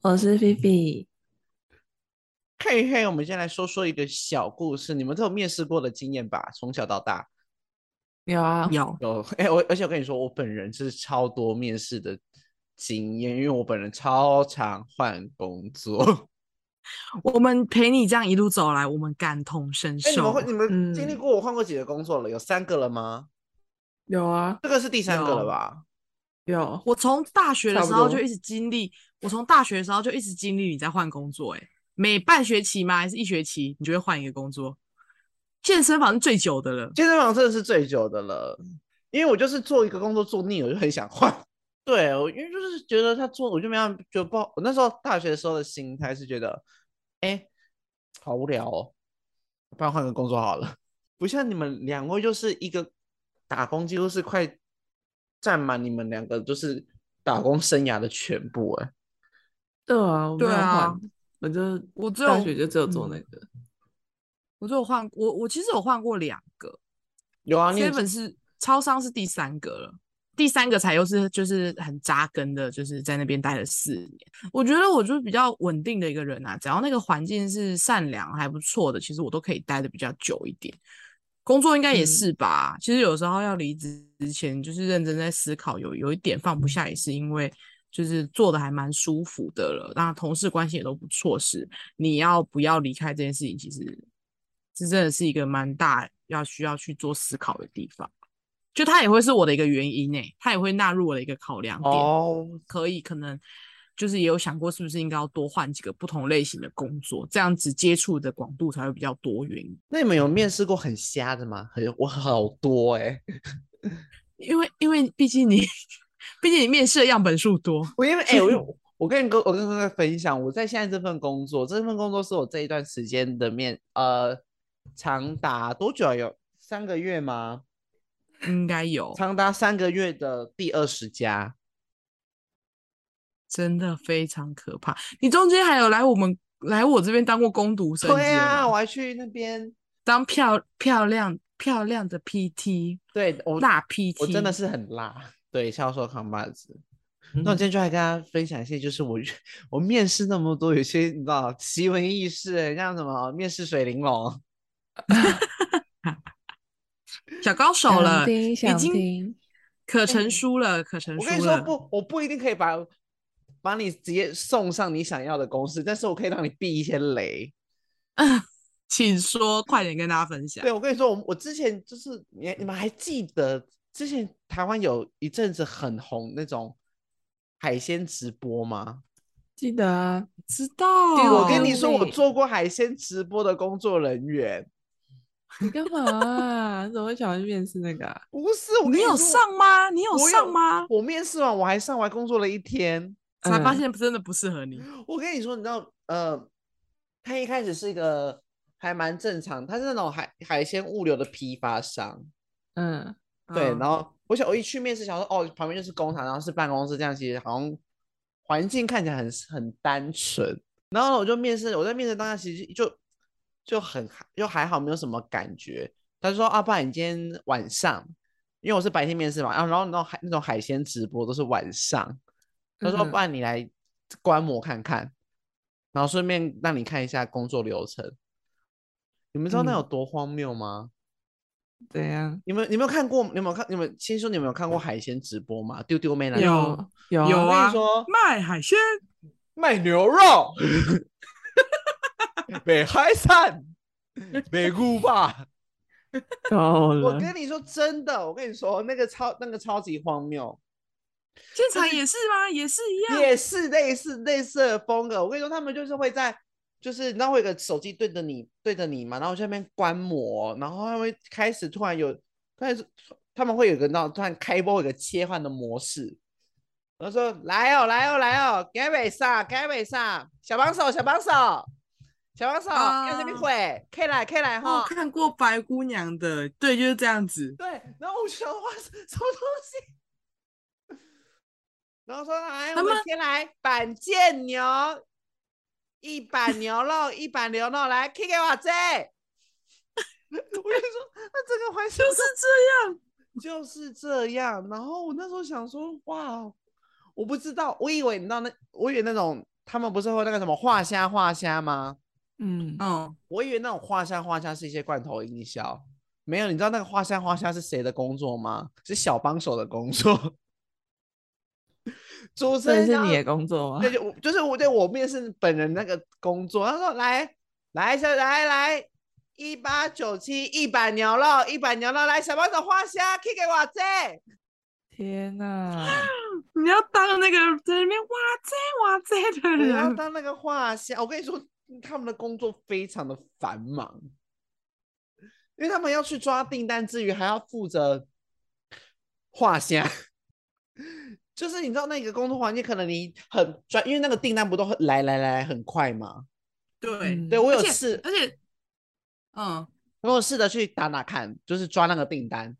我是菲菲。嘿嘿，我们先来说说一个小故事。你们都有面试过的经验吧？从小到大，有啊，有有。哎，我而且我跟你说，我本人是超多面试的经验，因为我本人超常换工作。我们陪你这样一路走来，我们感同身受。你们你们经历过我换过几个工作了？嗯、有三个了吗？有啊，这个是第三个了吧？有，我从大学的时候就一直经历，我从大学的时候就一直经历你在换工作、欸，哎，每半学期吗？还是一学期？你就会换一个工作？健身房是最久的了，健身房真的是最久的了，因为我就是做一个工作做腻了，我就很想换。对，我因为就是觉得他做，我就没有就不好。我那时候大学的时候的心态是觉得，哎、欸，好无聊哦，不然换个工作好了。不像你们两位，就是一个。打工几乎是快占满你们两个就是打工生涯的全部哎、欸。对啊，对啊，我就我只有大学就只有做那个，嗯、我只有换我我其实有换过两个，有啊，基本是超商是第三个了，第三个才又是就是很扎根的，就是在那边待了四年。我觉得我就是比较稳定的一个人啊，只要那个环境是善良还不错的，其实我都可以待的比较久一点。工作应该也是吧，嗯、其实有时候要离职之前，就是认真在思考，有有一点放不下，也是因为就是做的还蛮舒服的了，那同事关系也都不错，是你要不要离开这件事情，其实这真的是一个蛮大要需要去做思考的地方，就它也会是我的一个原因诶，它也会纳入我的一个考量点，哦，可以可能。就是也有想过，是不是应该要多换几个不同类型的工作，这样子接触的广度才会比较多元。那你们有面试过很瞎的吗？很我好多哎、欸，因为因为毕竟你，毕竟你面试的样本数多。我因为哎、欸，我我跟你哥，我跟哥哥分享，我在现在这份工作，这份工作是我这一段时间的面，呃，长达多久？有三个月吗？应该有，长达三个月的第二十家。真的非常可怕。你中间还有来我们来我这边当过工读生？对啊，我还去那边当漂漂亮漂亮的 PT。对，我辣 PT，我真的是很辣。对，销售扛把子。嗯、那我今天就来跟大家分享一些，就是我我面试那么多，有些你知道奇闻异事，像什么面试水玲珑，小高手了，已经可成书了，欸、可成书了。我跟你说不，我不一定可以把。把你直接送上你想要的公司，但是我可以让你避一些雷。嗯，请说，快点跟大家分享。对，我跟你说，我我之前就是你你们还记得之前台湾有一阵子很红那种海鲜直播吗？记得啊，知道。对，我跟你说，我做过海鲜直播的工作人员。你干嘛啊？怎么会想要去面试那个啊？不是，我跟你，你有上吗？你有上吗？我，我面试完，我还上完工作了一天。才发现真的不适合你。我跟你说，你知道，呃，他一开始是一个还蛮正常，他是那种海海鲜物流的批发商。嗯，对。然后我想，我一去面试，想说，哦，旁边就是工厂，然后是办公室，这样其实好像环境看起来很很单纯。然后我就面试，我在面试当下其实就就很就还好，没有什么感觉。他就说，啊，不然你今天晚上，因为我是白天面试嘛，然后然后那种海那种海鲜直播都是晚上。他说：“不然你来观摩看看，嗯、然后顺便让你看一下工作流程。你们知道那有多荒谬吗？对呀、嗯，你们你没有看过？你有没有看？你们先说，你们有看过海鲜直播吗？丢丢妹那有有有啊！说卖海鲜，卖牛肉，卖海产，卖古巴。我跟你说真的，我跟你说那个超那个超级荒谬。”现场也是吗？也是一样，也是类似类似的风格。我跟你说，他们就是会在，就是你知道会有个手机对着你，对着你嘛，然后在那边观摩，然后他会开始突然有，开始他们会有个那突然开播，有个切换的模式，然后说来哦，来哦，来哦，该尾上，该尾上，小帮手，小帮手，小帮手，看这边会，可以来，可以来哈。我看过白姑娘的，对，就是这样子。对，然后我想哇，什么东西？然后说来，我们先来板腱牛，一板牛肉，一板牛肉，来，K 给我这。我跟你说，那整个环境就是这样。就是这样，然后我那时候想说，哇，我不知道，我以为你知道那，我以为那种他们不是会那个什么画虾画虾吗？嗯嗯，我以为那种画虾画虾是一些罐头营销，没有，你知道那个画虾画虾是谁的工作吗？是小帮手的工作。主持人是你的工作吗？对，就就是我对我面试本人那个工作。他说来来来来。来一八九七一百牛肉，一百牛肉，来小帮手画虾，K 给我这。天哪！你要当那个在里面哇塞哇塞的人，你要当那个画虾。我跟你说，他们的工作非常的繁忙，因为他们要去抓订单之余，还要负责画虾。就是你知道那个工作环境，可能你很专，因为那个订单不都很来来来来很快吗？对，嗯、对我有试，而且。嗯，我有试着去打打看，就是抓那个订单。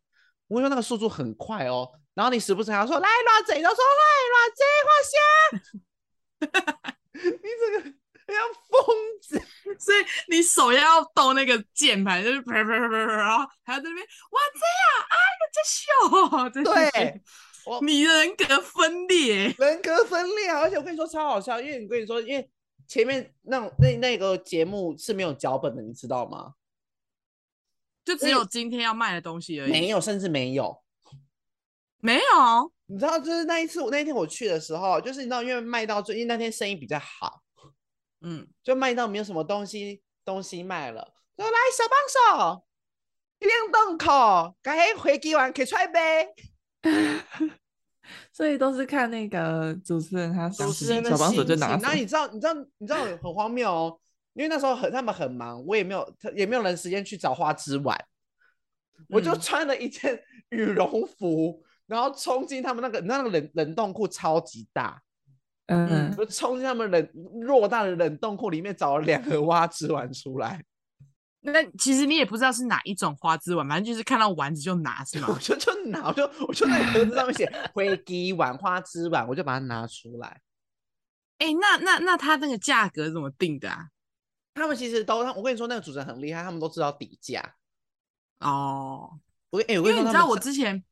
我跟你说那个速度很快哦，然后你时不时还要说来乱嘴，都说来乱嘴，画虾。你这个要疯子，所以你手要动那个键盘，就是啪啪啪啪，然后还要在那边哇这样，哎呀这秀，对，你人格分裂，人格分裂，而且我跟你说超好笑，因为你跟你说，因为前面那种那那个节目是没有脚本的，你知道吗？就只有今天要卖的东西而已，没有，甚至没有，没有。你知道，就是那一次，我那一天我去的时候，就是你知道，因为卖到最近那天生意比较好，嗯，就卖到没有什么东西东西卖了。说来小帮手，冷冻库，赶紧回机完可以出来呗。所以都是看那个主持人他主持人的心情。那你知道，你知道，你知道很荒谬哦。因为那时候很他们很忙，我也没有也没有人时间去找花枝丸，嗯、我就穿了一件羽绒服，然后冲进他们那个那个冷冷冻库超级大，嗯，我冲进他们冷偌大的冷冻库里面找了两盒花枝丸出来。那其实你也不知道是哪一种花枝丸，反正就是看到丸子就拿是吗？我就就拿，我就我就在盒子上面写灰鸡丸花枝丸，我就把它拿出来。哎、欸，那那那它那个价格怎么定的啊？他们其实都，我跟你说，那个主持人很厉害，他们都知道底价。哦，我哎，我跟你说，你知道我之前，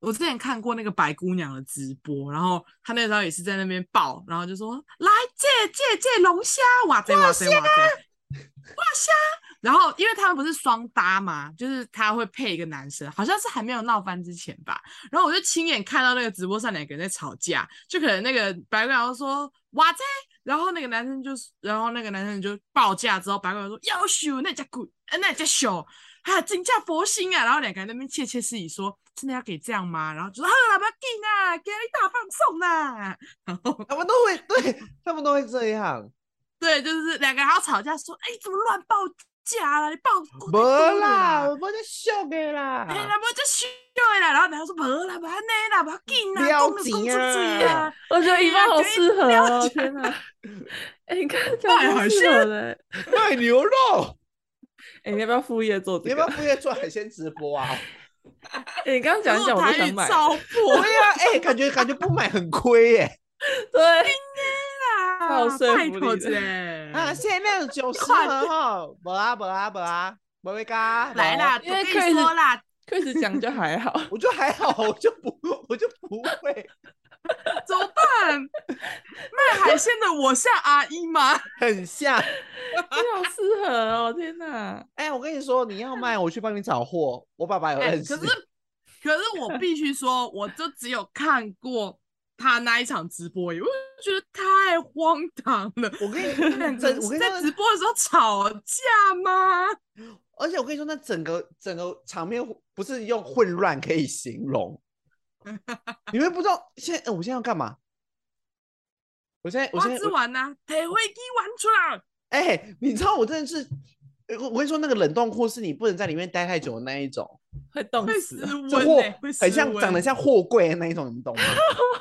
我之前看过那个白姑娘的直播，然后她那时候也是在那边报，然后就说来借借借龙虾，哇塞哇塞哇塞，哇虾。然后因为他们不是双搭嘛，就是他会配一个男生，好像是还没有闹翻之前吧。然后我就亲眼看到那个直播上两个人在吵架，就可能那个白姑娘说哇塞。然后那个男生就，然后那个男生就报价之后，白姑娘说要修那家鬼，那家小，啊，真价佛心啊。然后两个人在那边窃窃私语说，真的要给这样吗？然后就说好了，不要紧啊，给你大放送啊。然 后他们都会，对他们都会这样，对，就是两个人还要吵架说，哎，怎么乱报？假啦，你报没啦，我在秀的啦，哎，那不就秀的啦？然后然后说无啦，无安尼啦，不要紧啦，不要紧啊！我觉得一般好适合哦，天哪！哎，你看这样好适合的，卖牛肉。哎，你要不要副业做？你要不要副业做海鲜直播啊？哎，你刚刚讲一讲，我就想买。对呀，哎，感觉感觉不买很亏耶。对。好说服力的啊！限量九十盒哈，不啊不啊不啊，不会嘎来啦，因为可以说啦，可以讲就还好，我就还好，我就不我就不会，怎么办？卖海鲜的我像阿姨吗？很像，你好适合哦！天哪，哎，我跟你说，你要卖，我去帮你找货，我爸爸有认识。可是可是我必须说，我就只有看过。他那一场直播，我觉得太荒唐了。我跟你整，我跟你在直播的时候吵架吗？而且我跟你说，那整个整个场面不是用混乱可以形容。你们不知道现在，欸、我现在要干嘛？我现在，我现在，吃完呢，提飞机玩出来。哎、欸，你知道我真的是，我跟你说，那个冷冻库是你不能在里面待太久的那一种。会冻会死啊，失温就货欸会很像长得像货柜的那一种，你懂吗？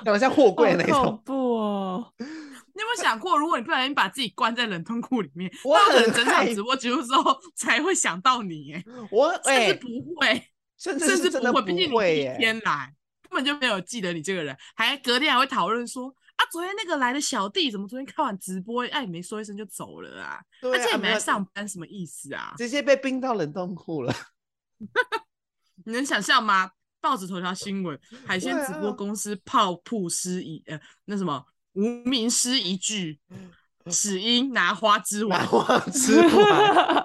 长得像货柜的 那一种恐。怖哦！你有没有想过，如果你不小心把自己关在冷冻库里面，我到可能很整场直播结束之后才会想到你，哎，我甚哎、至不会，甚至甚不会，毕竟你第一、天来，根本就没有记得你这个人，还隔天还会讨论说啊，昨天那个来的小弟怎么昨天看完直播，哎，你没说一声就走了啊？对啊，而且你没来上班，什么意思啊？直接被冰到冷冻库了。你能想象吗？报纸头条新闻：海鲜直播公司泡铺失仪，呃，那什么无名失一句，只因拿花枝拿丸，花枝丸，拿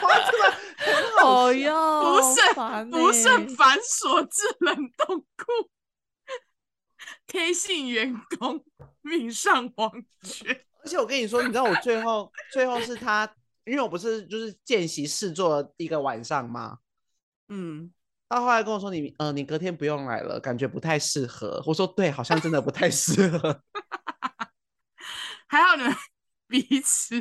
花枝丸好哦哟，不胜烦不欸胜繁所至冷冻库。K 姓员工命丧黄泉，而且我跟你说，你知道我最后最后是他，因为我不是就是见习试做了一个晚上吗？嗯，他后来跟我说你呃你隔天不用来了，感觉不太适合。我说对，好像真的不太适合。还好你们 彼此，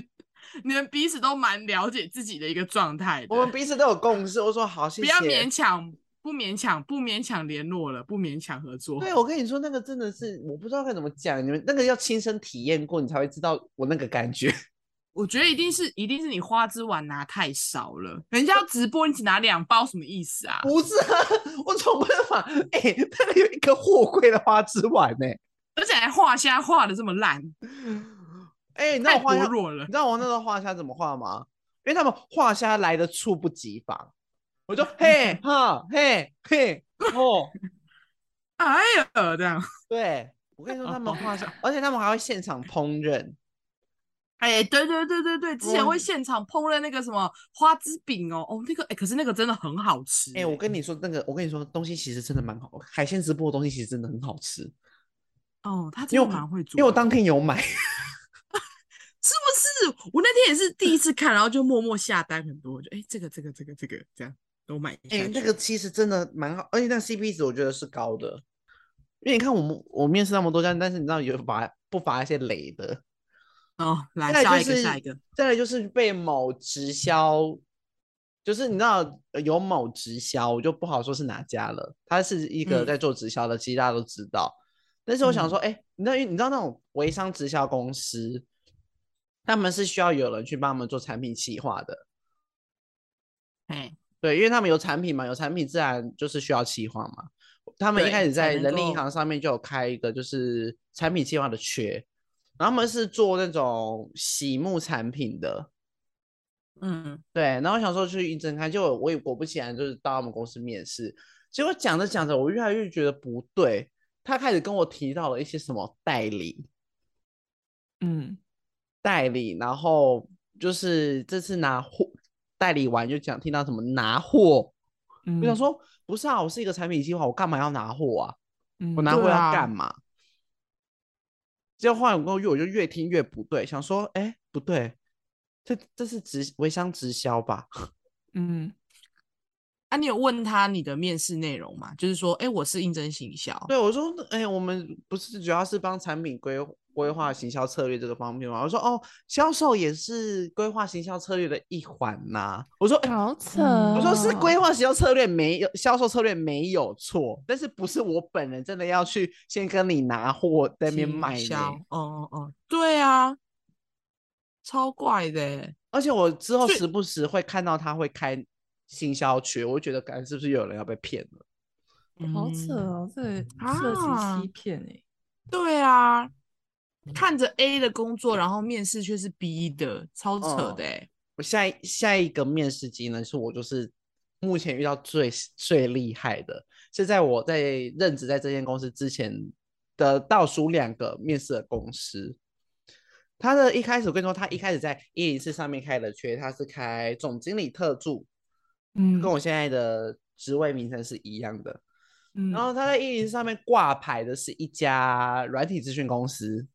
你们彼此都蛮了解自己的一个状态。我们彼此都有共识。我说好，谢谢。不要勉强，不勉强，不勉强联络了，不勉强合作。对，我跟你说，那个真的是我不知道该怎么讲，你们那个要亲身体验过，你才会知道我那个感觉。我觉得一定是，一定是你花枝丸拿太少了，人家要直播你只拿两包，什么意思啊？不是啊，我总不能把哎、那个有一个货柜的花枝丸呢、而且还画虾画的这么烂，哎、你知道太我画弱了你知。道我那时候画虾怎么画吗？因为他们画虾来的猝不及防，我就 嘿哈嘿嘿哦，哎呀，这样，对我跟你说，他们画虾，而且他们还会现场烹饪。哎，对对对对对，之前我会现场烹饪那个什么花枝饼哦，哦，那个哎，可是那个真的很好吃。哎、我跟你说，那个我跟你说，东西其实真的蛮好，海鲜直播的东西其实真的很好吃，哦，他真的蛮会做的，因为我当天有买。是不是？我那天也是第一次看，然后就默默下单很多，我就哎，这个这个这个这个这样都买下哎、去。那个其实真的蛮好，而且那个 CP 值我觉得是高的。因为你看我们我面试那么多家，但是你知道有乏不乏一些雷的。哦，来再下一个来就是下一个，再来就是被某直销，就是你知道呃有某直销，我就不好说是哪家了。他是一个嗯在做直销的，其实大家都知道。但是我想嗯说，哎、你知道你知道那种微商直销公司，他们是需要有人去帮他们做产品企划的。哎，对，因为他们有产品嘛，有产品自然就是需要企划嘛。他们一对开始在人力银行上面就有开一个就是产品企划的缺，然后他们是做那种洗沐产品的，嗯，对。然后我想说去应征看，结果我也果不其然就是到他们公司面试，结果讲着讲着，我越来越觉得不对。他开始跟我提到了一些什么代理，嗯，代理，然后就是这次拿货代理完就讲听到什么拿货。嗯我想，说，不是啊，我是一个产品计划，我干嘛要拿货啊？嗯我拿货要干嘛？结果后来我越我就越听越不对，想说，哎，不对，这这是直微商直销吧？嗯，啊，你有问他你的面试内容吗？就是说，哎，我是应征行销，对，我说，哎，我们不是主要是帮产品规规划行销策略这个方面嘛？我说，哦，销售也是规划行销策略的一环呐。我说，哎。好扯。我说是规划行销策略没有销售策略没有错，但是不是我本人真的要去先跟你拿货在那边行卖销呢？哦哦哦，对啊，超怪的欸，而且我之后时不时会看到他会开行销缺，我就觉得，感是不是又有人要被骗了？好扯嗯哦，这个啊涉及欺骗哎。对啊，看着 A 的工作，然后面试却是 B 的，超扯的欸我下一下一个面试机呢，是我就是目前遇到最最厉害的，是在我在任职在这间公司之前的倒数两个面试的公司。他的一开始我跟你说，他一开始在一零四上面开的缺，他是开总经理特助，嗯跟我现在的职位名称是一样的。嗯然后他在一零四上面挂牌的是一家软体咨询公司，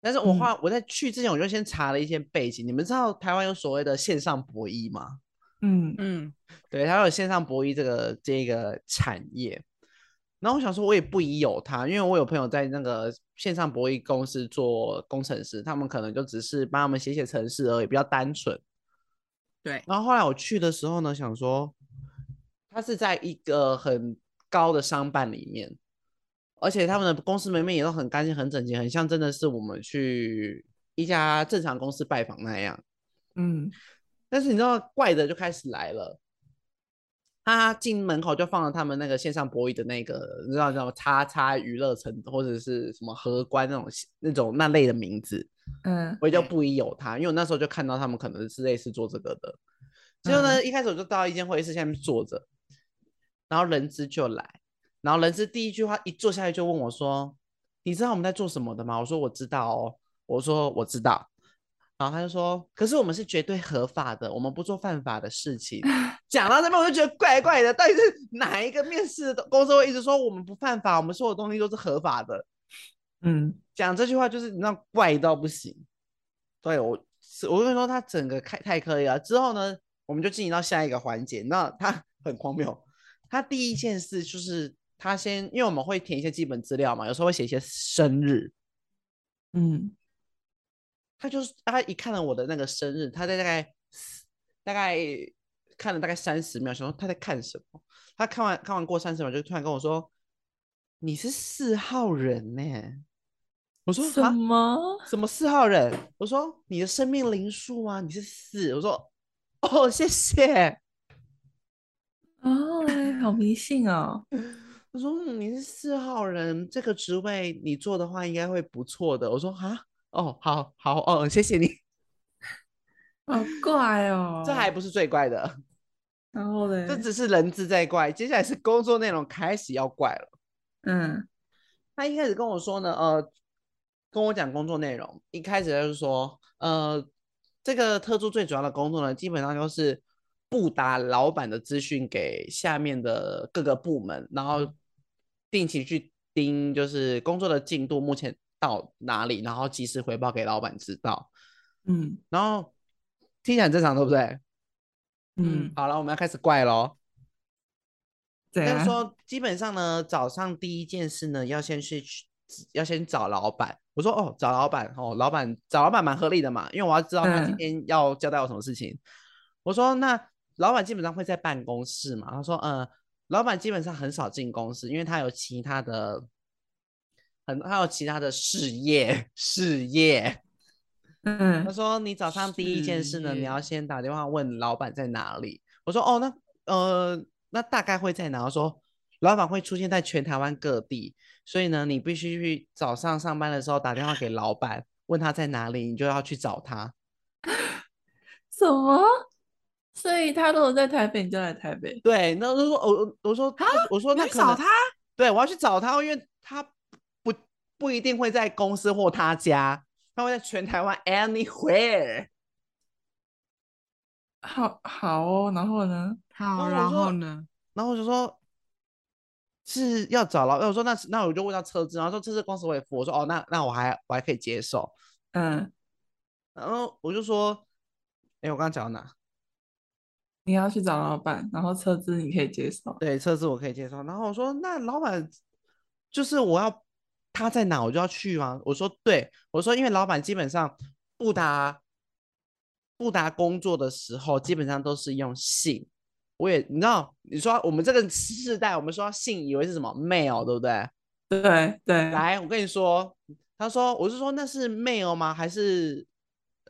但是我后来我在去之前我就先查了一些背景。你们知道台湾有所谓的线上博弈吗？嗯嗯，对，它有线上博弈这个这个产业。然后我想说，我也不疑有他，因为我有朋友在那个线上博弈公司做工程师，他们可能就只是帮他们写写程式而已，比较单纯。对，然后后来我去的时候呢，想说，他是在一个很高的商办里面，而且他们的公司门面也都很干净、很整洁，很像真的是我们去一家正常公司拜访那样。嗯，但是你知道怪的就开始来了，他进门口就放了他们那个线上博弈的那个，你知道叫叉叉娱乐城或者是什么荷官那种那种那类的名字。嗯，我就不疑有他，因为我那时候就看到他们可能是类似做这个的。结果呢，一开始我就到一间会议室下面坐着，然后人资就来，然后人事第一句话一坐下来就问我说：“你知道我们在做什么的吗？”我说：“我知道哦。”我说：“我知道。”然后他就说：“可是我们是绝对合法的，我们不做犯法的事情。”讲到这边我就觉得怪怪的，到底是哪一个面试的公司会一直说我们不犯法，我们所有东西都是合法的？嗯，讲这句话就是你知道怪到不行。对我，我跟你说，他整个开太可以了。之后呢，我们就进行到下一个环节。那他 很荒谬，他第一件事就是他先，因为我们会填一些基本资料嘛，有时候会写一些生日。嗯，他就是他一看了我的那个生日，他在大概大概看了大概三十秒，想说他在看什么。他看完看完过三十秒，就突然跟我说：“你是四号人呢？”我说什么？什么四号人？我说你的生命灵数啊，你是四。我说哦，谢谢。哦，好迷信哦。我说、嗯、你是四号人，这个职位你做的话应该会不错的。我说啊，哦，好好哦，谢谢你。好怪哦，这还不是最怪的。然后呢？这只是人资在怪，接下来是工作内容开始要怪了。嗯，他一开始跟我说呢，呃。跟我讲工作内容，一开始就是说，呃，这个特助最主要的工作呢，基本上就是不打老板的资讯给下面的各个部门，然后定期去盯，就是工作的进度目前到哪里，然后及时回报给老板知道。嗯，然后听起来很正常，对不对？嗯，好了，我们要开始怪喽。对啊。就是说，基本上呢，早上第一件事呢，要先去。要先找老板，我说哦，找老板哦，老板找老板蛮合理的嘛，因为我要知道他今天要交代我什么事情。嗯、我说那老板基本上会在办公室嘛？他说嗯，老板基本上很少进公司，因为他有其他的很，他有其他的事业事业。嗯，他说你早上第一件事呢，你要先打电话问老板在哪里。我说哦，那呃，那大概会在哪？他说老板会出现在全台湾各地。所以呢，你必须去早上上班的时候打电话给老板，问他在哪里，你就要去找他。什么？所以他如果在台北，你就来台北。对，那我说我我说他我说那可能找他，对，我要去找他，因为他不不一定会在公司或他家，他会在全台湾 anywhere。好好哦，然后呢？好，然后呢？然后我就说。是要找了，我说那那我就问到车子，然后说车子公司我也付，我说哦那那我还我还可以接受，嗯，然后我就说，哎我刚刚讲到哪？你要去找老板，然后车资你可以接受，对，车资我可以接受，然后我说那老板就是我要他在哪我就要去吗？我说对，我说因为老板基本上不达不达工作的时候基本上都是用信。我也你知道，你说我们这个世代，我们说信以为是什么 mail，对不对？对对。来，我跟你说，他说，我是说那是 mail 吗？还是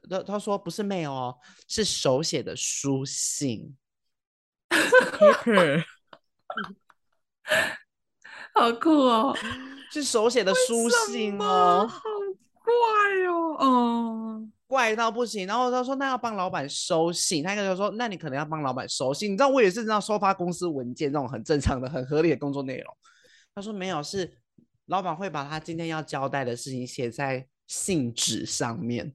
他他说不是 mail 哦，是手写的书信。好酷哦，是手写的书信哦，好怪哦，哦。怪到不行，然后他说那要帮老板收信，他一个就说那你可能要帮老板收信，你知道我也是知道收发公司文件这种很正常的、很合理的工作内容。他说没有，是老板会把他今天要交代的事情写在信纸上面，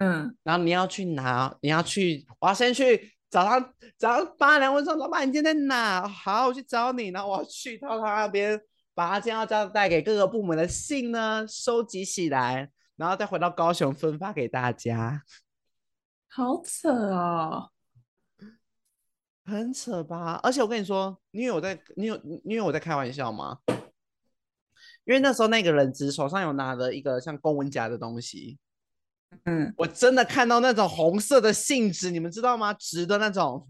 嗯，然后你要去拿，你要去，我要先去早上早上八点，我说老板你今天在哪？好，我去找你，然后我要去到他那边，把他今天要交代给各个部门的信呢收集起来。然后再回到高雄分发给大家，好扯哦，很扯吧？而且我跟你说，你以为我在，你有，你以为我在开玩笑吗？因为那时候那个人只手上有拿着一个像公文夹的东西，嗯，我真的看到那种红色的信纸，你们知道吗？直的那种，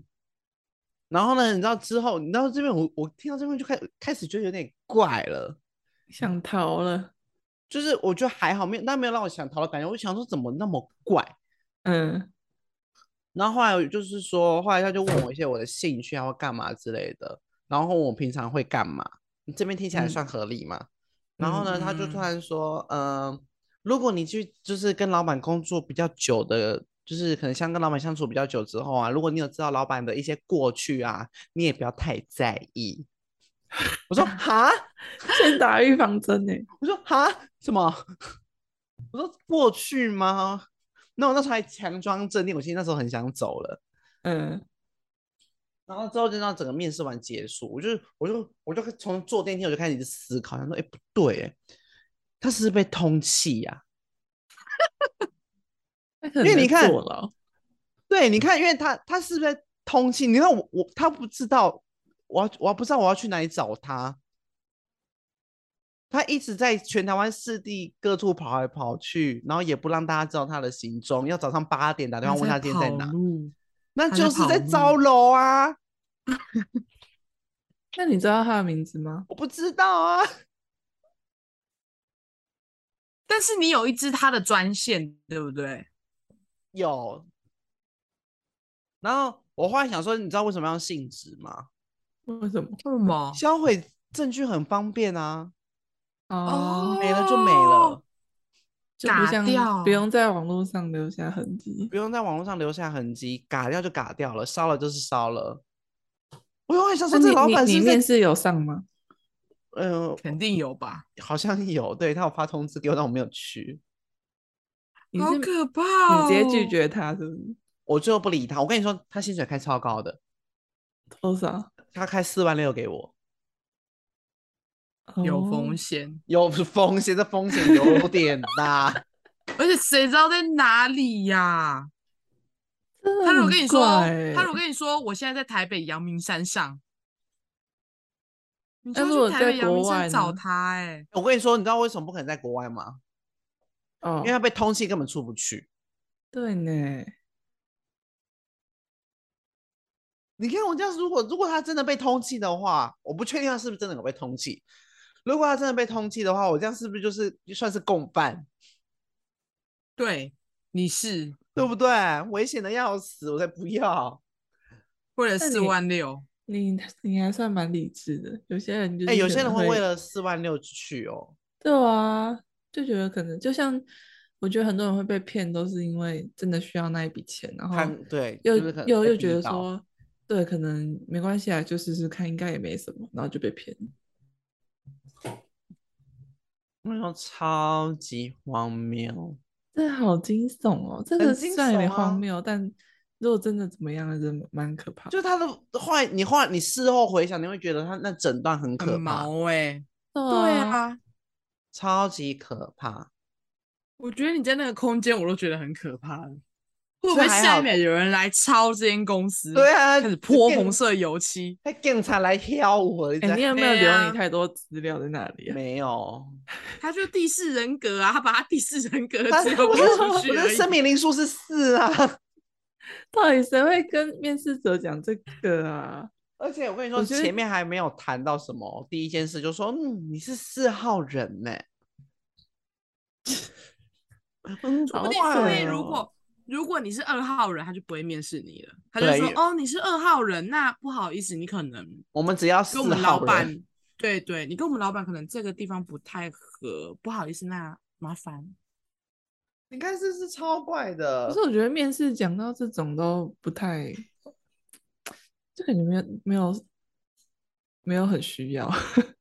然后呢，你知道之后，你知道这边我我听到这边就开始开始觉得有点怪了，想逃了。就是我觉得还好，没有，但没有让我想逃的感觉。我想说怎么那么怪，嗯。然后后来就是说，后来他就问我一些我的兴趣啊或干嘛之类的，然后我平常会干嘛？你这边听起来算合理吗？嗯、然后呢，他就突然说，嗯、呃，如果你去就是跟老板工作比较久的，就是可能像跟老板相处比较久之后啊，如果你有知道老板的一些过去啊，你也不要太在意。我说 哈，先打预防针呢。我说哈，什么？我说过去吗？那我那时候还强装镇定，我其实那时候很想走了。嗯，然后之后就让整个面试完结束，我就我就我就从坐电梯我就开始思考，想说哎不对，哎，他是被通缉呀？因为你看，对，你看，因为他他是不是通缉？你看我我他不知道。我我不知道我要去哪里找他，他一直在全台湾四地各处跑来跑去，然后也不让大家知道他的行踪。要早上八点打电话问他今天在哪，那就是在招楼啊。那你知道他的名字吗？我不知道啊。但是你有一支他的专线，对不对？有。然后我后来想说，你知道为什么要信纸吗？为什么？为什么？销毁证据很方便啊！哦，没了就没了，嘎掉，不用在网络上留下痕迹，不用在网络上留下痕迹，嘎掉就嘎掉了，烧了就是烧了。我又很想说，这老板是面试有上吗？嗯、呃，肯定有吧？好像有，对，他有发通知给我，但我没有去。好可怕、哦！你直接拒绝他是不是？我最后不理他。我跟你说，他薪水开超高的，多少？他开四万六给我，有风险，有风险，这风险有点大，而且谁知道在哪里呀、啊？他如果跟你说，他如果跟你说，我现在在台北阳明山上，你就去台北阳明山找他、欸。哎，我跟你说，你知道为什么不可能在国外吗？哦，因为他被通缉，根本出不去。对呢。你看我这样，如果如果他真的被通缉的话，我不确定他是不是真的有被通缉。如果他真的被通缉的话，我这样是不是就是算是共犯？对，你是对不对？危险的要死，我才不要。为了四万六，你你还算蛮理智的。有些人就是，哎、欸，有些人会为了四万六去哦。对啊，就觉得可能就像，我觉得很多人会被骗，都是因为真的需要那一笔钱，然后对，又就是又又觉得说。对，可能没关系啊，就试试看，应该也没什么，然后就被骗。那种超级荒谬，这好惊悚哦！这个虽然有点荒谬，但如果真的怎么样，真的蛮可怕。就他的坏，你话你事后回想，你会觉得他那整段很可怕。毛哎、欸，对啊，超级可怕。我觉得你在那个空间，我都觉得很可怕。会不会下一秒有人来抄这间公司？对啊，开始泼红色油漆，还警察来跳舞。哎、欸，你有没有留你太多资料在那里、啊？没有，他就第四人格啊，他把他第四人格的资料给出去。我的生命灵数是四啊，到底谁会跟面试者讲这个啊？而且我跟你说，前面还没有谈到什么，第一件事就说，嗯，你是四号人呢、欸。嗯，说不定因为如果。如果你是二号人，他就不会面试你了。他就说：“哦，你是二号人，那不好意思，你可能我们只要跟我们老板，对对，你跟我们老板可能这个地方不太合，不好意思，那麻烦。”你看，这是超怪的。可是我觉得面试讲到这种都不太，这感觉没有没有没有很需要。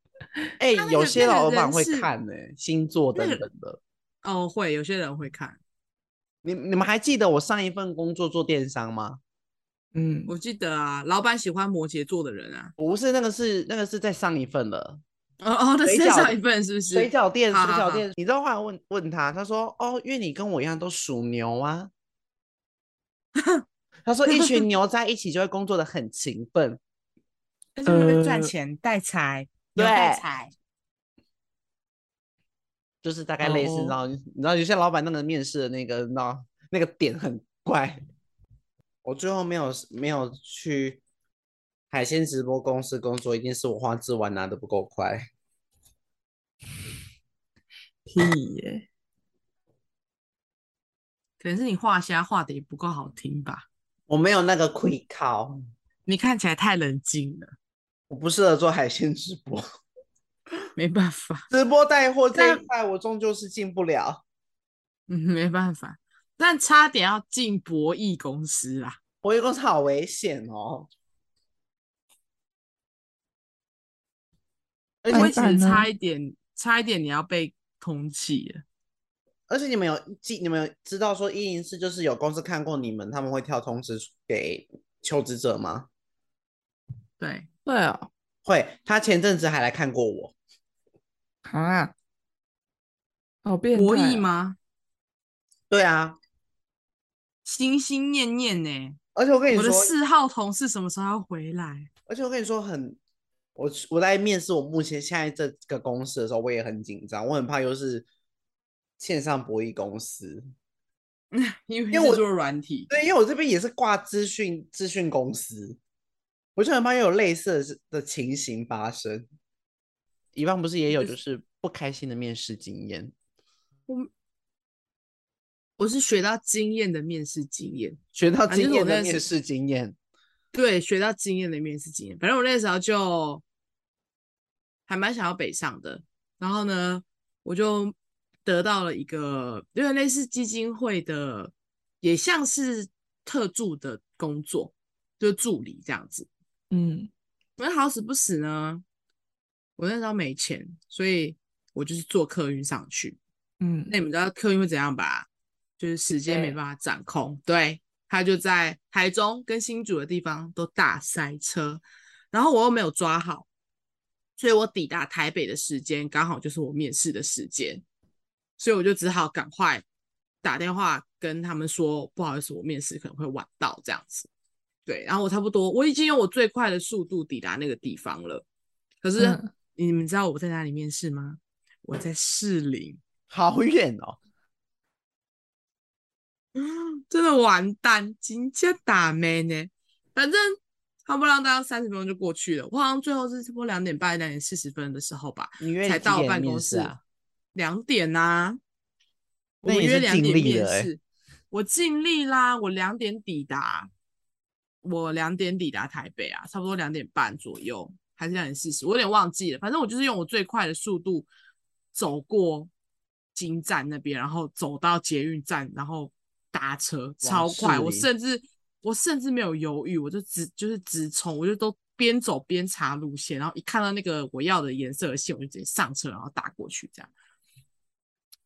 哎、欸，有些老板会看呢、欸，星座等等的。哦，会有些人会看。你你们还记得我上一份工作做电商吗？嗯，我记得啊，老板喜欢摩羯座的人啊。不是，那个是那个是在上一份的。哦哦，那是在上一份是不是？水饺店，水饺店。你知道后来问问他，他说：“哦，因为你跟我一样都属牛啊。”他说：“一群牛在一起就会工作的很勤奋，但是会赚钱带财，对带财。”就是大概类似，然后你知道有些老板那个面试的那个，你知道那个点很怪。我最后没有没有去海鲜直播公司工作，一定是我花枝丸拿的不够快。屁耶！可能是你画虾画的也不够好听吧？我没有那个愧靠，你看起来太冷静了，我不适合做海鲜直播，没办法，直播带货这一块我终究是进不了。嗯，没办法，但差点要进博弈公司啦！博弈公司好危险哦。而且其实差一点，差一点你要被通缉了。而且你们有记，你们有知道说一零四就是有公司看过你们，他们会跳通知给求职者吗？对对啊，会。他前阵子还来看过我。啊？好变态啊。博弈吗？对啊，心心念念呢。而且我跟你说，我的四号同事什么时候要回来？而且我跟你说很。我我在面试我目前现在这个公司的时候，我也很紧张，我很怕又是线上博弈公司，因为因为我做软体，对，因为我这边也是挂资讯资讯公司，我就很怕又有类似的的情形发生。以往不是也有就是不开心的面试经验？我我是学到经验的面试经验，学到经验的面试经验，对，学到经验的面试经验。反正我那时候就。还蛮想要北上的，然后呢，我就得到了一个有点类似基金会的，也像是特助的工作，就是助理这样子。嗯，那好死不死呢，我那时候没钱，所以我就是坐客运上去。嗯，那你们知道客运会怎样吧？就是时间没办法掌控，对，对，他就在台中跟新竹的地方都大塞车，然后我又没有抓好。所以我抵达台北的时间刚好就是我面试的时间，所以我就只好赶快打电话跟他们说，不好意思，我面试可能会晚到这样子。对，然后我差不多我已经用我最快的速度抵达那个地方了。可是、嗯、你们知道我在哪里面试吗？我在士林，好远哦。嗯，真的完蛋，真叫打咩呢？反正。差不多大概三十分钟就过去了，我好像最后是差不多两点半、两点四十分的时候吧，才到办公室。两点啊，我约两点面试，我尽力啦，我两点抵达，我两点抵达台北啊，差不多两点半左右，还是两点四十，我有点忘记了，反正我就是用我最快的速度走过金站那边，然后走到捷运站，然后搭车，超快，我甚至。我甚至没有犹豫，我就直就是直冲，我就都边走边查路线，然后一看到那个我要的颜色的线，我就直接上车，然后打过去，这样。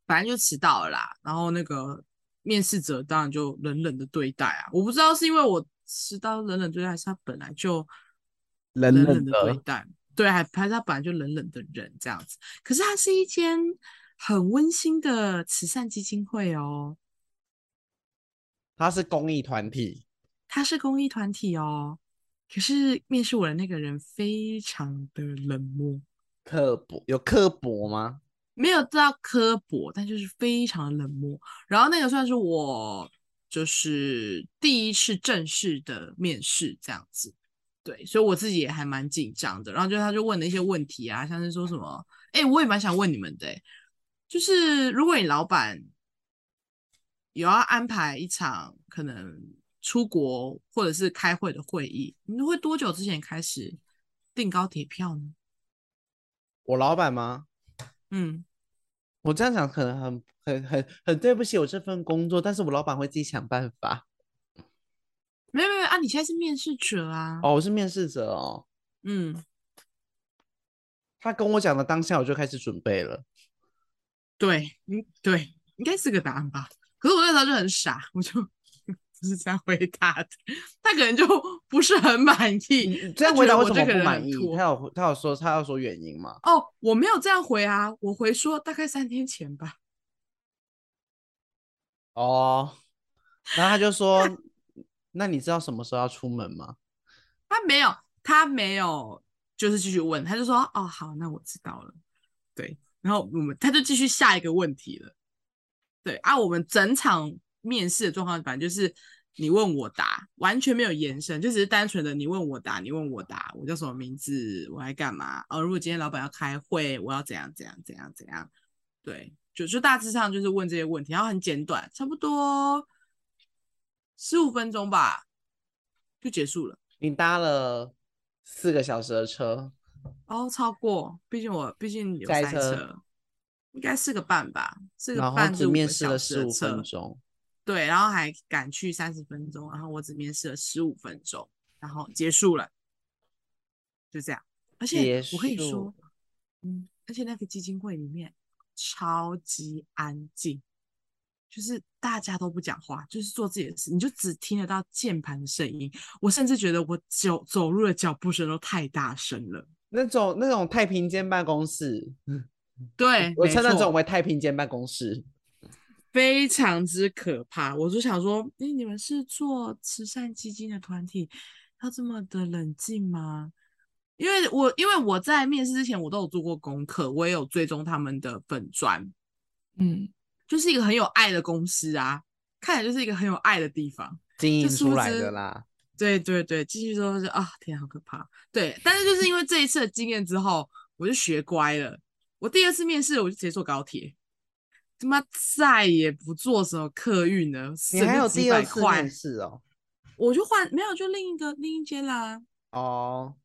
反正就迟到了啦。然后那个面试者当然就冷冷的对待啊，我不知道是因为我迟到冷冷对待，还是他本来就冷冷的对待，对，还还是他本来就冷冷的人这样子。可是它是一间很温馨的慈善基金会哦，它是公益团体。他是公益团体哦，可是面试我的那个人非常的冷漠、刻薄，有刻薄吗？没有到刻薄，但就是非常的冷漠。然后那个算是我就是第一次正式的面试这样子，对，所以我自己也还蛮紧张的。然后就他就问了一些问题啊，像是说什么，哎，我也蛮想问你们的，就是如果你老板有要安排一场可能。出国或者是开会的会议，你会多久之前开始订高铁票呢？我老板吗？嗯，我这样讲可能很很很很对不起我这份工作，但是我老板会自己想办法。没有没有啊，你现在是面试者啊。哦，我是面试者哦。嗯，他跟我讲的当下，我就开始准备了。对，嗯，对，应该是个答案吧。可是我那时候就很傻，我就。是这样回答的，他可能就不是很满意。这样回答为什么不满意？他有他有说他要说原因吗？哦，我没有这样回啊，我回说大概三天前吧。哦，然后他就说，那你知道什么时候要出门吗？他没有，他没有，就是继续问，他就说，哦，好，那我知道了。对，然后我们他就继续下一个问题了。对啊，我们整场。面试的状况，反正就是你问我答，完全没有延伸，就只是单纯的你问我答，你问我答，我叫什么名字，我来干嘛？哦，如果今天老板要开会，我要怎样怎样怎样怎样？对，就就大致上就是问这些问题，然后很简短，差不多十五分钟吧，就结束了。你搭了四个小时的车？哦，超过，毕竟我毕竟有塞车，车应该四个半吧，四个半就面试了十五分钟。对，然后还赶去三十分钟，然后我只面试了十五分钟，然后结束了，就这样。而且我跟你说，嗯，而且那个基金会里面超级安静，就是大家都不讲话，就是做自己的事，你就只听得到键盘的声音。我甚至觉得我走走路的脚步声都太大声了，那种那种太平间办公室，对，我称那种为太平间办公室。非常之可怕，我就想说，哎，你们是做慈善基金的团体，要这么的冷静吗？因为我因为我在面试之前，我都有做过功课，我也有追踪他们的粉专，嗯，就是一个很有爱的公司啊，看起来就是一个很有爱的地方，经营出来的啦。对对对，继续说就啊，天，好可怕。对，但是就是因为这一次的经验之后，我就学乖了。我第二次面试，我就直接坐高铁。他妈再也不坐什么客运了，你还有第二次面试哦？我就换没有，就另一个另一间啦。哦，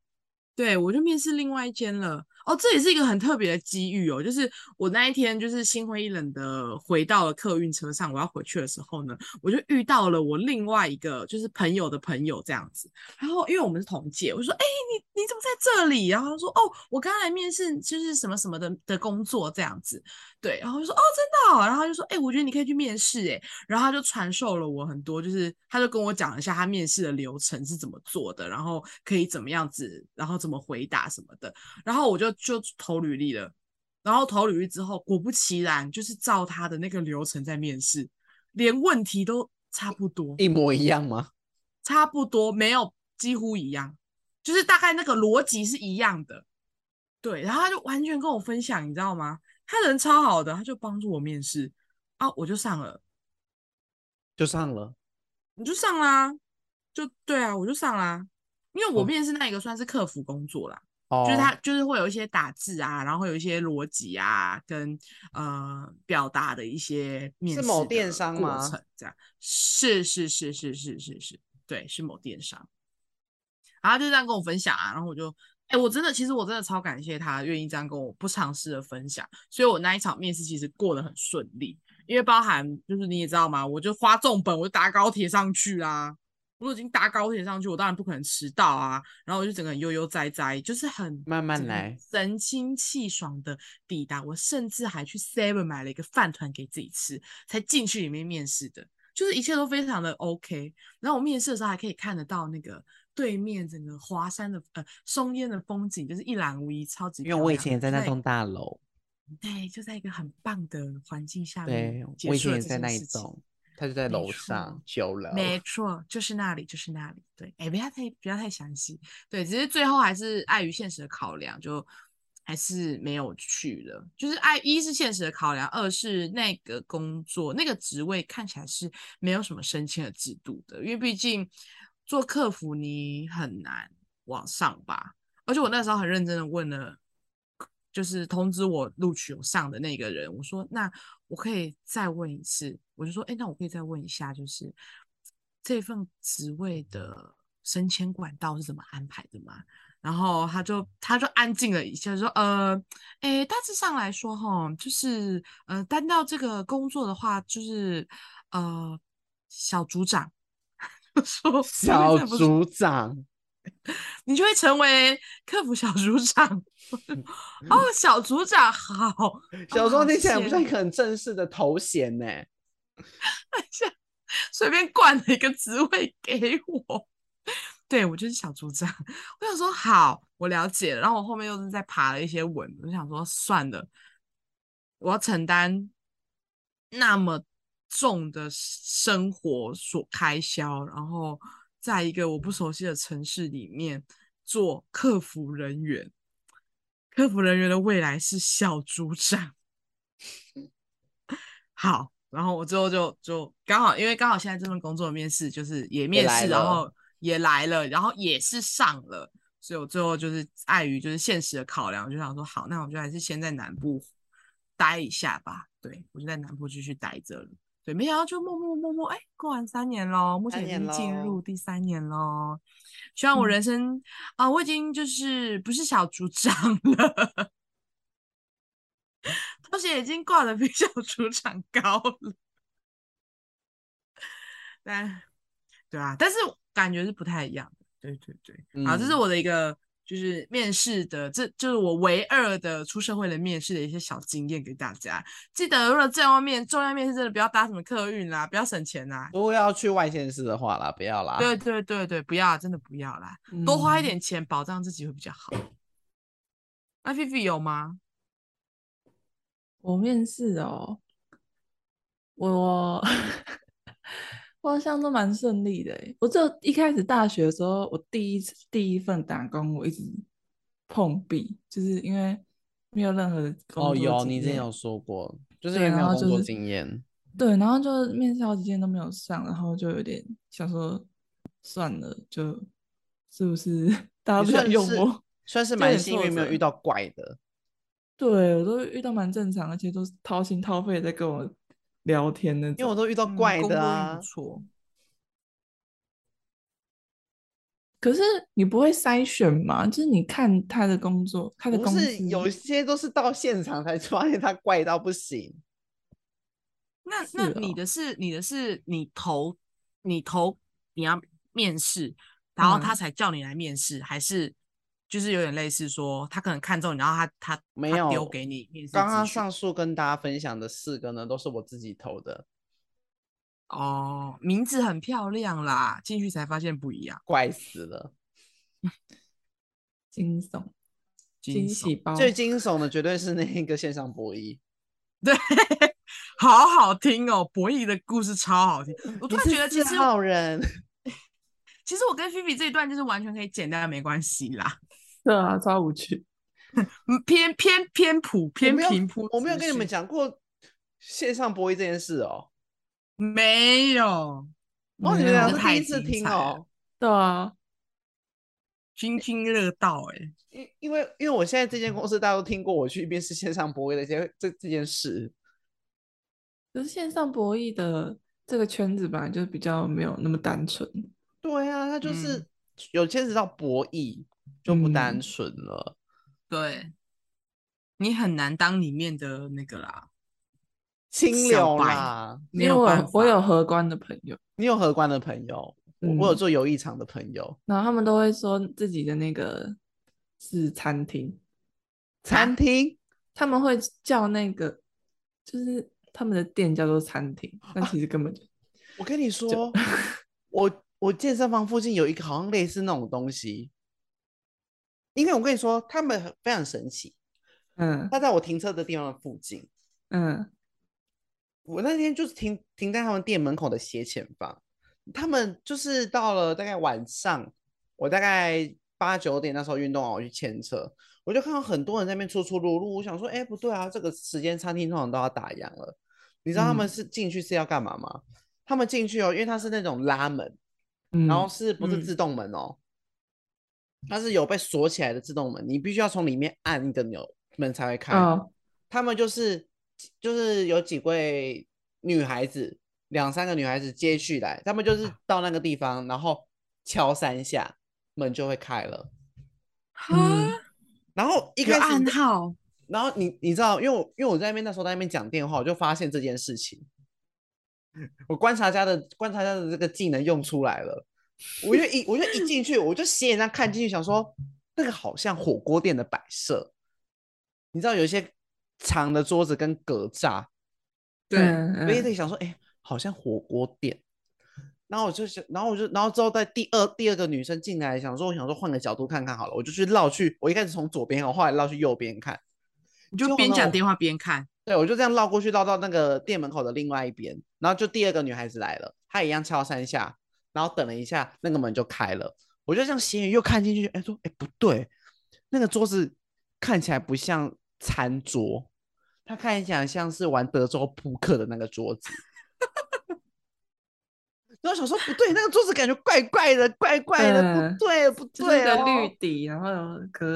对，我就面试另外一间了。哦，这也是一个很特别的机遇哦，就是我那一天就是心灰意冷的回到了客运车上，我要回去的时候呢，我就遇到了我另外一个就是朋友的朋友这样子。然后因为我们是同届，我说：“哎、你你怎么在这里？”然后他说：“哦，我刚来面试，就是什么什么的的工作这样子。”对，然后就说：“哦，真的。”然后他就说：“哎、我觉得你可以去面试。”哎，然后他就传授了我很多，就是他就跟我讲了一下他面试的流程是怎么做的，然后可以怎么样子，然后怎么回答什么的。然后我就。就投履历了，然后投履历之后，果不其然，就是照他的那个流程在面试，连问题都差不多，一模一样吗？差不多，没有，几乎一样，就是大概那个逻辑是一样的。对，然后他就完全跟我分享，你知道吗？他人超好的，他就帮助我面试啊，我就上了，就上了，你就上啦，就对啊，我就上啦，因为我面试那一个算是客服工作啦。Oh. 就是他，就是会有一些打字啊，然后会有一些逻辑啊，跟呃表达的一些面试。是某电商吗？这样是是是是是是是，对，是某电商。然后就这样跟我分享啊，然后我就，哎、欸，我真的，其实我真的超感谢他愿意这样跟我不尝试的分享，所以我那一场面试其实过得很顺利，因为包含就是你也知道吗？我就花重本，我就搭高铁上去啦。我已经搭高铁上去，我当然不可能迟到啊。然后我就整个悠悠哉哉，就是很慢慢来，神清气爽的抵达。我甚至还去 Seven 买了一个饭团给自己吃，才进去里面面试的。就是一切都非常的 OK。然后我面试的时候还可以看得到那个对面整个华山的呃松烟的风景，就是一览无遗，超级。因为我以前也在那栋大楼，对，就在一个很棒的环境下面。对，我以前也在那一栋。他就在楼上九楼，没错，就是那里，就是那里。对，哎，不要太不要太详细。对，只是最后还是碍于现实的考量，就还是没有去了。就是碍一是现实的考量，二是那个工作那个职位看起来是没有什么升迁的制度的，因为毕竟做客服你很难往上吧。而且我那时候很认真的问了。就是通知我录取有上的那个人，我说那我可以再问一次，我就说哎，那我可以再问一下，就是这份职位的升迁管道是怎么安排的吗？然后他就他就安静了一下，说呃，哎，大致上来说哈，就是呃，担到这个工作的话，就是呃，小组长，说小组长。你就会成为客服小组长哦，小组长好，小时候听起来不像一个很正式的头衔呢，随便冠了一个职位给我，对，我就是小组长。我想说好，我了解了。然后我后面又是在爬了一些文，我就想说算了，我要承担那么重的生活所开销，然后。在一个我不熟悉的城市里面做客服人员，客服人员的未来是小组长。好，然后我最后就就刚好，因为刚好现在这份工作的面试就是也面试，然后也来了，然后也是上了，所以我最后就是碍于就是现实的考量，我就想说好，那我就还是先在南部待一下吧。对，我就在南部继续待着了。对，没想到就默默默默，哎，过完三年喽，目前已经进入第三年喽。希望我人生、嗯、啊，我已经就是不是小组长了。而且已经挂的比小组长高了，但对啊，但是感觉是不太一样的。对对对，好，这是我的一个就是面试的，这就是我唯二的出社会的面试的一些小经验给大家。记得如果在外面重要面试真的不要搭什么客运啦，不要省钱啦。如果要去外县市的话啦，不要啦。对对对对，不要，真的不要啦，嗯、多花一点钱保障自己会比较好。那菲菲有吗？我面试哦，我我好像都蛮顺利的。我就一开始大学的时候，我第一次第一份打工，我一直碰壁，就是因为没有任何的工作。哦，有你之前有说过，就是没有工作经验。对，然后就面试好几间都没有上，然后就有点想说算了，就是不是 大家不想用我？算是蛮幸运，没有遇到怪的。对，我都遇到蛮正常，而且都是掏心掏肺在跟我聊天的，因为我都遇到怪的啊。嗯、错，可是你不会筛选吗？就是你看他的工作，他的公司，不是有些都是到现场才发现他怪到不行。那那你的是你的是你投你投你要面试，然后他才叫你来面试，嗯、还是？就是有点类似说，他可能看中你，然后他他没有丢给你。刚刚上述跟大家分享的四个呢，都是我自己投的。哦，名字很漂亮啦，进去才发现不一样，怪死了。惊悚，惊喜包，最惊悚的绝对是那个线上博弈。对，好好听哦，博弈的故事超好听。我突然觉得其实好人，其实我跟菲菲这一段就是完全可以剪掉，没关系啦。对啊，超无趣，偏偏偏普偏平铺。我没有跟你们讲过线上博弈这件事哦，没有，我，你们俩是第一次听哦，对啊，津津乐道哎，因因为因为我现在这间公司大家都听过我去面试线上博弈的这这这件事，可是线上博弈的这个圈子吧，就比较没有那么单纯。对啊，它就是有牵扯到博弈。就不单纯了，嗯，对，你很难当里面的那个啦，清流啦，没有我，我有荷官的朋友，你有荷官的朋友，嗯，我有做游艺场的朋友，然后他们都会说自己的那个是餐厅，餐厅，他们会叫那个，就是他们的店叫做餐厅，但其实根本就，啊，我跟你说，我我健身房附近有一个好像类似那种东西。因为我跟你说，他们非常神奇，嗯，他在我停车的地方的附近，嗯，我那天就是停停在他们店门口的斜前方，他们就是到了大概晚上，我大概八九点那时候运动完我去牵车，我就看到很多人在那边出出入入，我想说，哎，不对啊，这个时间餐厅通常都要打烊了，你知道他们是进去是要干嘛吗？嗯、他们进去哦，因为它是那种拉门，嗯、然后是不是自动门哦？嗯它是有被锁起来的自动门，你必须要从里面按一个钮，门才会开。Oh. 他们就是就是有几位女孩子，两三个女孩子接续来，他们就是到那个地方，然后敲三下，门就会开了。啊、嗯，然后一开始暗号，然后你你知道，因为我因为我在那边那时候在那边讲电话，我就发现这件事情，我观察家的观察家的这个技能用出来了。我就一我就一进去，我就斜眼这样看进去，想说那个好像火锅店的摆设，你知道有一些长的桌子跟格栅，对，我也在想说，哎、欸，好像火锅店。然后我就想，然后我就，然后之后在第二第二个女生进来，想说，我想说换个角度看看好了，我就去绕去，我一开始从左边，我后来绕去右边看，你就边讲电话边看，对，我就这样绕过去，绕到那个店门口的另外一边，然后就第二个女孩子来了，她一样敲三下。然后等了一下，那个门就开了。我就这样斜眼又看进去，哎，说，哎，不对，那个桌子看起来不像餐桌，它看起来像是玩德州扑克的那个桌子。然后想说不对，那个桌子感觉怪怪的，怪怪的，嗯、不对，不对哦。绿底，然后。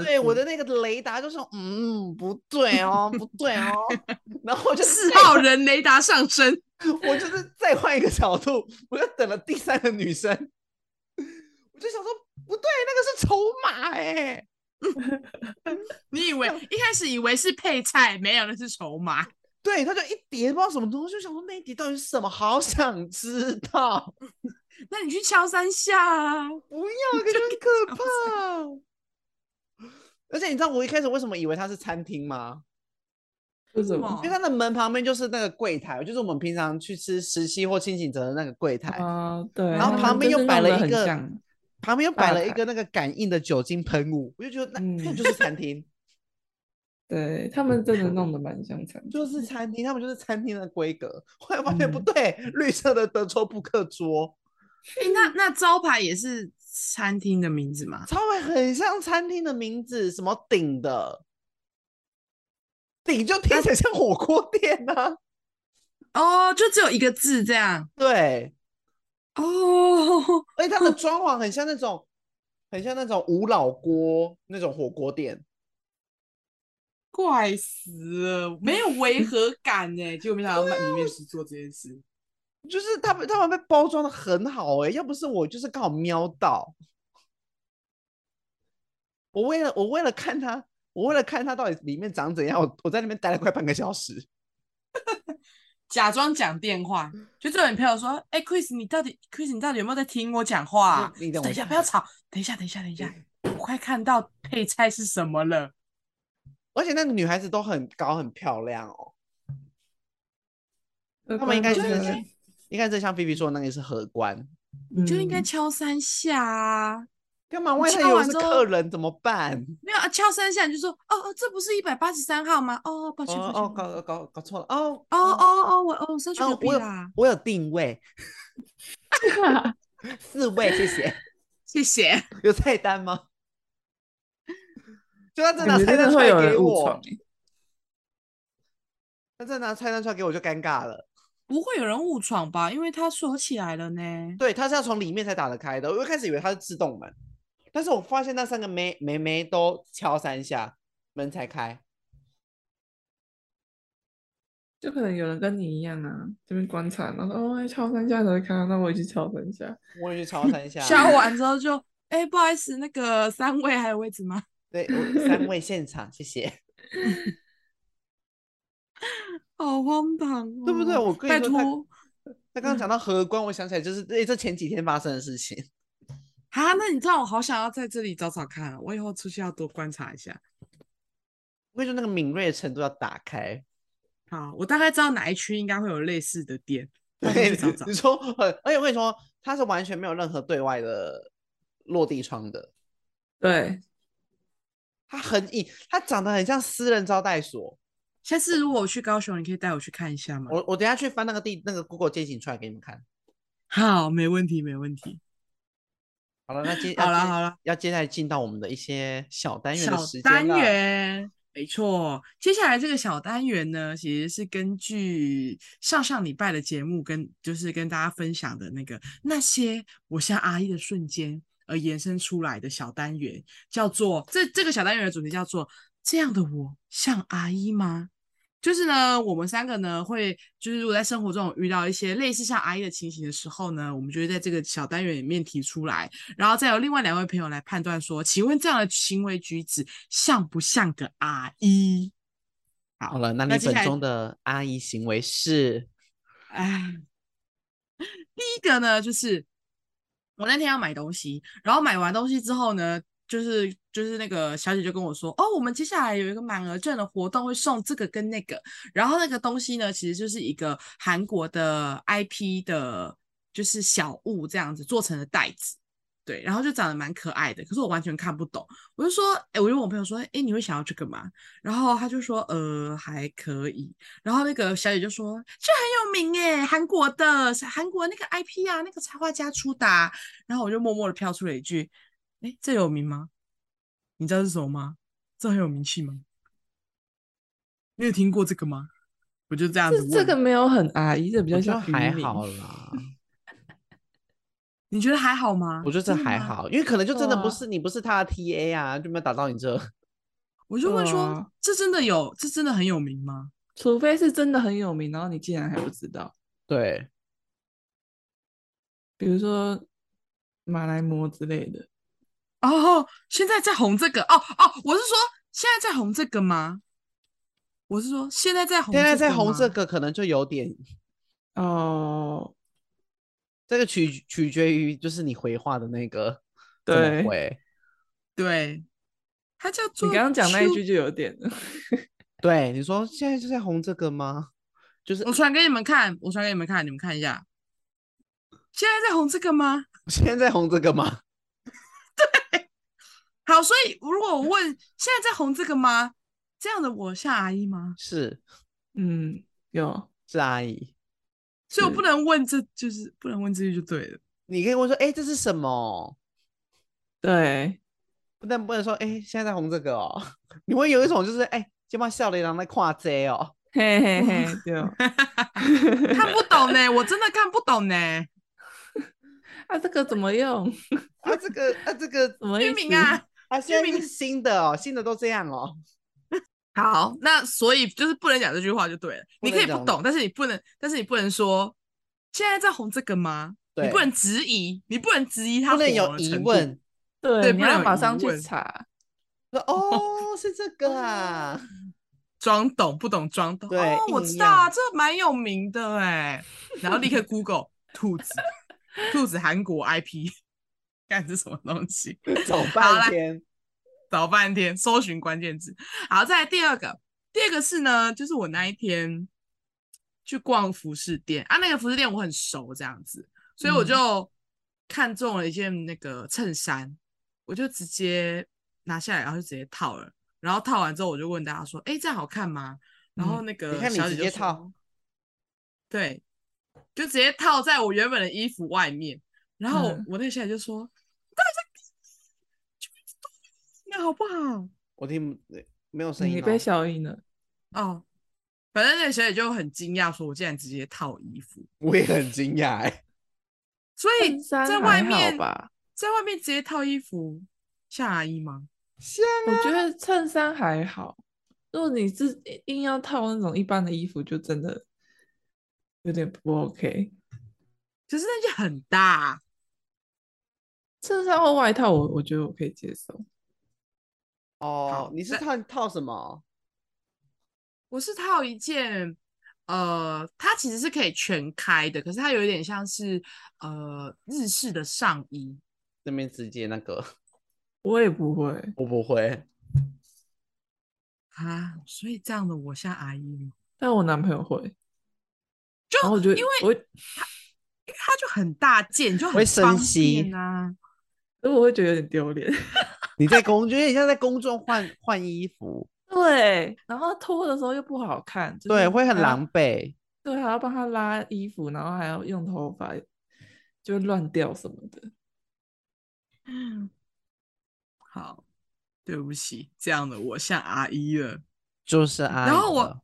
对，我的那个雷达就说，嗯，不对哦，不对哦。然后我就四号人雷达上升，我就是再换一个角度，我就等了第三个女生，我就想说不对，那个是筹码哎。你以为一开始以为是配菜，没有，那是筹码。对，他就一叠不知道什么东西，就想说那一叠到底是什么，好想知道。那你去敲三下啊！不要，感觉很可怕。而且你知道我一开始为什么以为它是餐厅吗？为什么？因为它的门旁边就是那个柜台，就是我们平常去吃石溪或清醒泽的那个柜台。啊、呃，对。然后旁边又摆了一个，旁边又摆了一个那个感应的酒精喷雾，我就觉得那那就是餐厅。对，他们真的弄得蛮像餐厅，就是餐厅，他们就是餐厅的规格。后来发现不对，嗯、绿色的德州扑克桌，欸、那那招牌也是餐厅的名字吗？招牌很像餐厅的名字，什么鼎的，鼎就听起来像火锅店呢、啊。哦，就只有一个字这样。对，哦，而且它的装潢很像那种，很像那种五老锅那种火锅店。怪死了，没有违和感哎，结果没想到里面是做这件事，就是他们他们被包装的很好哎，要不是我就是刚好瞄到，我为了我为了看他，我为了看它到底里面长怎样，我我在那边待了快半个小时，假装讲电话，就对你朋友说，哎、欸、，Chris，你到底 Chris，你到底有没有在听我讲话？你等一下，不要吵，等一下，等一下，等一下，我快看到配菜是什么了。而且那个女孩子都很高很漂亮哦，他们应该就是应该就像菲菲说的那个是荷官，你就应该敲三下啊！干嘛？万一以为是客人怎么办？没有啊，敲三下你就说哦哦，这不是一百八十三号吗？哦，抱歉抱歉，哦搞搞搞错了哦哦哦哦，我哦上去隔壁啦，我有定位，四位，谢谢 谢谢，有菜单吗？就他再拿菜单出来给我，他再拿菜单出来给我就尴尬了。不会有人误闯吧？因为他锁起来了呢。对，他是要从里面才打得开的。我一开始以为他是自动门，但是我发现那三个妹妹妹都敲三下门才开。就可能有人跟你一样啊，这边观察，然后说哦，敲三下才会开，那我也去敲三下，我也去敲三下。敲完之后就，哎、欸，不好意思，那个三位还有位置吗？对，我三位现场，谢谢。好荒唐、哦，对不对？我跟你说，他刚刚讲到荷官，我想起来就是，哎，这前几天发生的事情。啊，那你知道我好想要在这里找找看，我以后出去要多观察一下。我跟你说，那个敏锐的程度要打开。好，我大概知道哪一区应该会有类似的店。对，找找。你说，而且我跟你说，它是完全没有任何对外的落地窗的。对。它很硬，它长得很像私人招待所。下次如果我去高雄，你可以带我去看一下吗？我我等下去翻那个地那个 Google 街景出来给你们看。好，没问题，没问题。好了，那接好了好了，要接下来进到我们的一些小单元的时间。小单元，没错。接下来这个小单元呢，其实是根据上上礼拜的节目跟就是跟大家分享的那个那些我像阿姨的瞬间。而延伸出来的小单元叫做这这个小单元的主题叫做这样的我像阿姨吗？就是呢，我们三个呢会就是如果在生活中遇到一些类似像阿姨的情形的时候呢，我们就会在这个小单元里面提出来，然后再由另外两位朋友来判断说，请问这样的行为举止像不像个阿姨？好，好了，那你本中的阿姨行为是？哎，第一个呢就是。我那天要买东西，然后买完东西之后呢，就是就是那个小姐就跟我说，哦，我们接下来有一个满额券的活动，会送这个跟那个，然后那个东西呢，其实就是一个韩国的 IP 的，就是小物这样子做成的袋子。对，然后就长得蛮可爱的，可是我完全看不懂。我就说，哎，我就问我朋友说，哎，你会想要这个吗？然后他就说，呃，还可以。然后那个小姐就说，这很有名哎，韩国的，韩国那个 IP 啊，那个插画家出的。然后我就默默的飘出了一句，哎，这有名吗？你知道是什么吗？这很有名气吗？你有听过这个吗？我就这样子问。这个没有很阿姨，这比较像还好啦。你觉得还好吗？我觉得这还好，因为可能就真的不是你，不是他的 TA 啊，就没有打到你这。我就问说，这真的有，这真的很有名吗？除非是真的很有名，然后你竟然还不知道。对，比如说马来模之类的。哦，现在在红这个哦哦，我是说现在在红这个吗？我是说现在在红，现在在红这个可能就有点哦，这个取取决于就是你回话的那个对回对，他叫做你刚刚讲那一句就有点 对，你说现在就在红这个吗？就是我传给你们看，我传给你们看，你们看一下，现在在红这个吗？现在在红这个吗？对，好，所以如果我问现在在红这个吗？这样的我像阿姨吗？是，嗯，有是阿姨，所以我不能问这，这就是不能问这些就对了。你可以问说，哎、欸，这是什么？对，但不能说，哎、欸，现在在红这个哦。你会有一种就是，哎、欸，肩膀笑脸然后在跨街哦，嘿嘿嘿，对，看不懂呢，我真的看不懂呢。啊，这个怎么用？啊，这个啊，这个怎么用啊？啊，现在是新的哦，新的都这样哦。好，那所以就是不能讲这句话就对了。你可以不懂，但是你不能，但是你不能说现在在红这个吗？你不能质疑，你不能质疑他，不能有疑问。对，你要马上去查。哦，是这个啊，装懂不懂装懂。对，哦，我知道啊，这蛮有名的哎。然后立刻 Google 兔子，兔子韩国 IP，干是什么东西？找半天。找半天，搜寻关键字。好，再来第二个，第二个是呢，就是我那一天去逛服饰店啊，那个服饰店我很熟，这样子，所以我就看中了一件那个衬衫，嗯、我就直接拿下来，然后就直接套了。然后套完之后，我就问大家说：“哎、欸，这样好看吗？”然后那个小姐就说：“嗯、对，就直接套在我原本的衣服外面。”然后我那个小姐就说。嗯那好不好？我听没有声音、哦。你被消音了哦。反正那个小姐就很惊讶，说我竟然直接套衣服。我也很惊讶哎。所以在外面吧，在外面直接套衣服像阿姨吗？像啊。我觉得衬衫还好，如果你是硬要套那种一般的衣服，就真的有点不 OK。可是那件很大，衬衫或外套我，我我觉得我可以接受。哦，你是套套什么？我是套一件，呃，它其实是可以全开的，可是它有一点像是呃日式的上衣。这边直接那个，我也不会，我不会啊，所以这样的我像阿姨，但我男朋友会，就我觉得因为他，因为他就很大件，就很方便啊，所以我会觉得有点丢脸。你在公，觉得你像在公众换换衣服，对，然后脱的时候又不好看，就是、对，会很狼狈，对，还要帮他拉衣服，然后还要用头发，就乱掉什么的。嗯，好，对不起，这样的我像阿姨了，就是阿姨。然后我，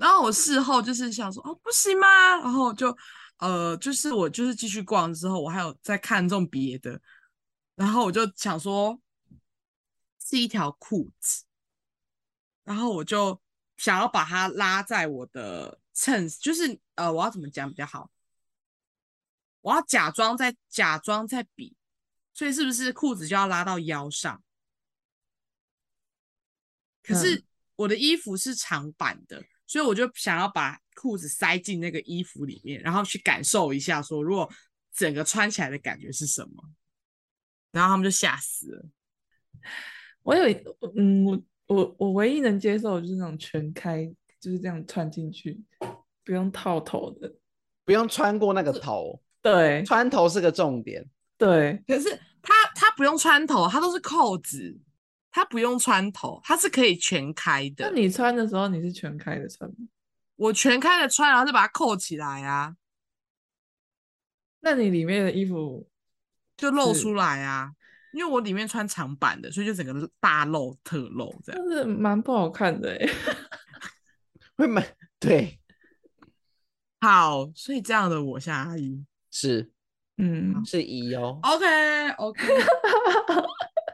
然后我事后就是想说，哦，不行吗？然后就，呃，就是我就是继续逛之后，我还有在看中别的，然后我就想说。是一条裤子，然后我就想要把它拉在我的衬，就是呃，我要怎么讲比较好？我要假装在假装在比，所以是不是裤子就要拉到腰上？可是我的衣服是长版的，所以我就想要把裤子塞进那个衣服里面，然后去感受一下，说如果整个穿起来的感觉是什么？然后他们就吓死了。我有，嗯，我我我唯一能接受的就是那种全开，就是这样穿进去，不用套头的，不用穿过那个头。对，穿头是个重点。对，可是它它不用穿头，它都是扣子，它不用穿头，它是可以全开的。那你穿的时候你是全开的穿吗？我全开的穿，然后就把它扣起来啊。那你里面的衣服就露出来啊。因为我里面穿长版的，所以就整个大露特露这样，但是蛮不好看的 哎。会买对，好，所以这样的我像阿姨是，嗯，是姨哦。OK OK，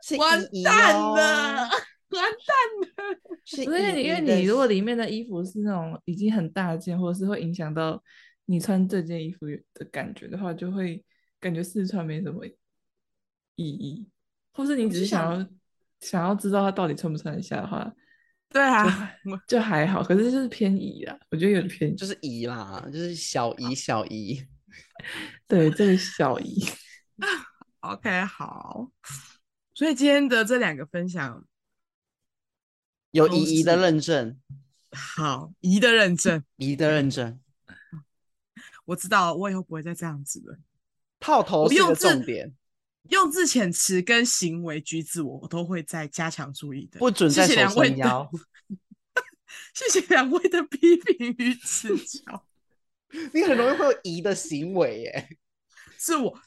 是完姨蛋哦了，完蛋了，是因为你因为你如果里面的衣服是那种已经很大件，或者是会影响到你穿这件衣服的感觉的话，就会感觉试穿没什么意义，或是你只是想要想要知道它到底穿不穿得下的话，对啊，就还好。可是就是偏移啦，我觉得有点偏，就是移啦，就是小姨小姨。对这个小姨。OK，好，所以今天的这两个分享有姨姨的认证，好姨的认证，姨的认证，我知道，我以后不会再这样子了。套头是个重点，用字遣词跟行为举止，我都会再加强注意的。不准再手伸腰。谢谢两位的批评与指教。你很容易会有疑的行为耶，是我。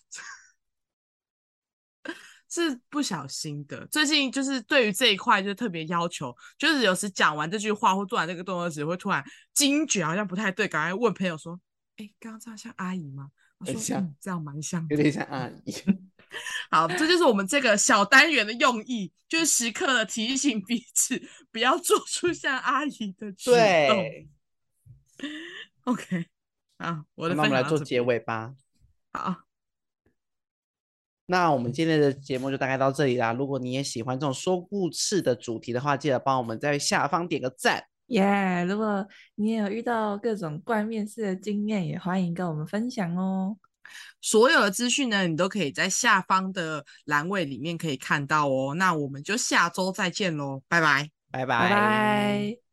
是不小心的，最近就是对于这一块就特别要求，就是有时讲完这句话或做完这个动作时，会突然惊觉好像不太对，赶快问朋友说：“哎、欸，刚刚这样像阿姨吗？”我说：“像嗯、这样蛮像，有点像阿姨。”好，这就是我们这个小单元的用意，就是时刻的提醒彼此不要做出像阿姨的举动。对，OK，啊，我的那我们来做结尾吧。好。那我们今天的节目就大概到这里啦。如果你也喜欢这种说故事的主题的话，记得帮我们在下方点个赞。耶！Yeah, 如果你也有遇到各种怪面试的经验，也欢迎跟我们分享哦。所有的资讯呢，你都可以在下方的栏位里面可以看到哦。那我们就下周再见喽，拜拜，拜拜，拜拜。